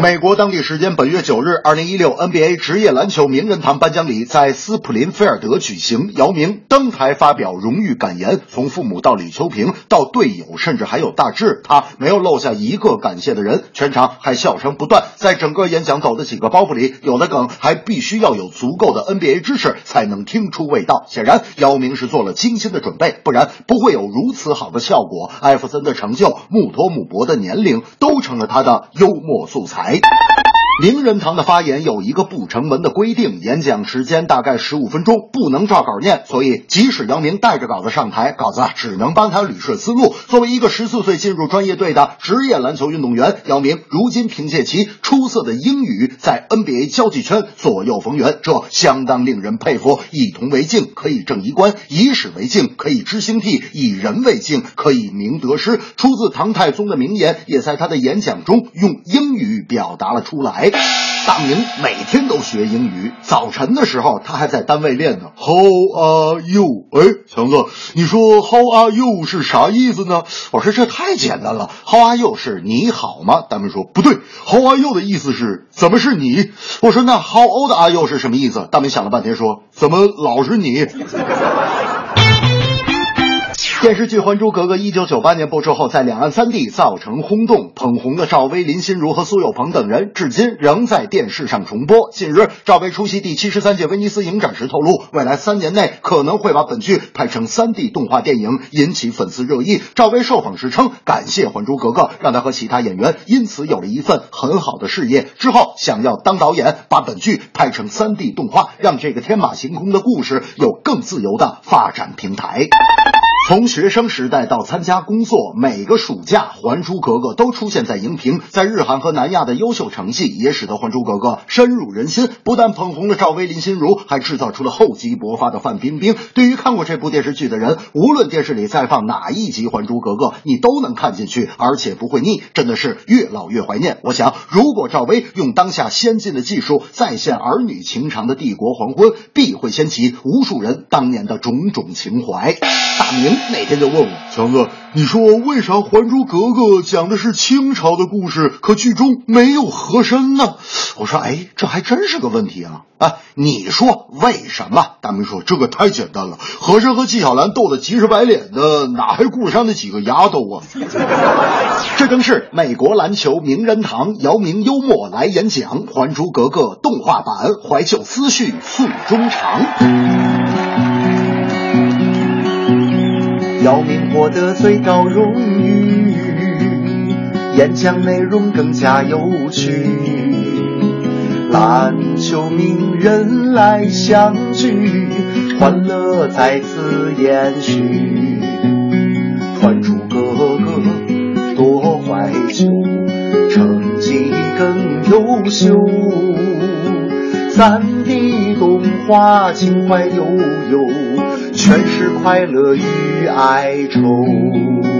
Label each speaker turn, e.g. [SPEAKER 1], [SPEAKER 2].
[SPEAKER 1] 美国当地时间本月九日，二零一六 NBA 职业篮球名人堂颁奖礼在斯普林菲尔德举行。姚明登台发表荣誉感言，从父母到李秋平到队友，甚至还有大志，他没有漏下一个感谢的人。全场还笑声不断。在整个演讲走的几个包袱里，有的梗还必须要有足够的 NBA 知识才能听出味道。显然，姚明是做了精心的准备，不然不会有如此好的效果。艾弗森的成就，穆托姆博的年龄。都成了他的幽默素材。财。名人堂的发言有一个不成文的规定，演讲时间大概十五分钟，不能照稿念。所以，即使姚明带着稿子上台，稿子只能帮他捋顺思路。作为一个十四岁进入专业队的职业篮球运动员，姚明如今凭借其出色的英语，在 NBA 交际圈左右逢源，这相当令人佩服。以铜为镜，可以正衣冠；以史为镜，可以知兴替；以人为镜，可以明得失。出自唐太宗的名言，也在他的演讲中用英语表达了出来。大明每天都学英语，早晨的时候他还在单位练呢。How are you？哎，强子，你说 How are you 是啥意思呢？我说这太简单了，How are you 是你好吗？大明说不对，How are you 的意思是怎么是你？我说那 How old are you 是什么意思？大明想了半天说怎么老是你？电视剧《还珠格格》一九九八年播出后，在两岸三地造成轰动，捧红的赵薇、林心如和苏有朋等人，至今仍在电视上重播。近日，赵薇出席第七十三届威尼斯影展时透露，未来三年内可能会把本剧拍成三 D 动画电影，引起粉丝热议。赵薇受访时称，感谢《还珠格格》，让她和其他演员因此有了一份很好的事业。之后想要当导演，把本剧拍成三 D 动画，让这个天马行空的故事有更自由的发展平台。从学生时代到参加工作，每个暑假《还珠格格》都出现在荧屏。在日韩和南亚的优秀成绩，也使得《还珠格格》深入人心。不但捧红了赵薇、林心如，还制造出了厚积薄发的范冰冰。对于看过这部电视剧的人，无论电视里再放哪一集《还珠格格》，你都能看进去，而且不会腻，真的是越老越怀念。我想，如果赵薇用当下先进的技术再现儿女情长的《帝国黄昏》，必会掀起无数人当年的种种情怀。大明。那天就问我强子，你说为啥《还珠格格》讲的是清朝的故事，可剧中没有和珅呢？我说，哎，这还真是个问题啊！啊，你说为什么？大明说，这个太简单了，和珅和纪晓岚斗得急赤白脸的，哪还顾得上那几个丫头啊？这正是美国篮球名人堂姚明幽默来演讲，《还珠格格》动画版怀旧思绪诉衷肠。
[SPEAKER 2] 姚明获得最高荣誉，演讲内容更加有趣，篮球名人来相聚，欢乐再次延续。还珠格格多怀旧，成绩更优秀，三 D 动画情怀悠悠。快乐与哀愁。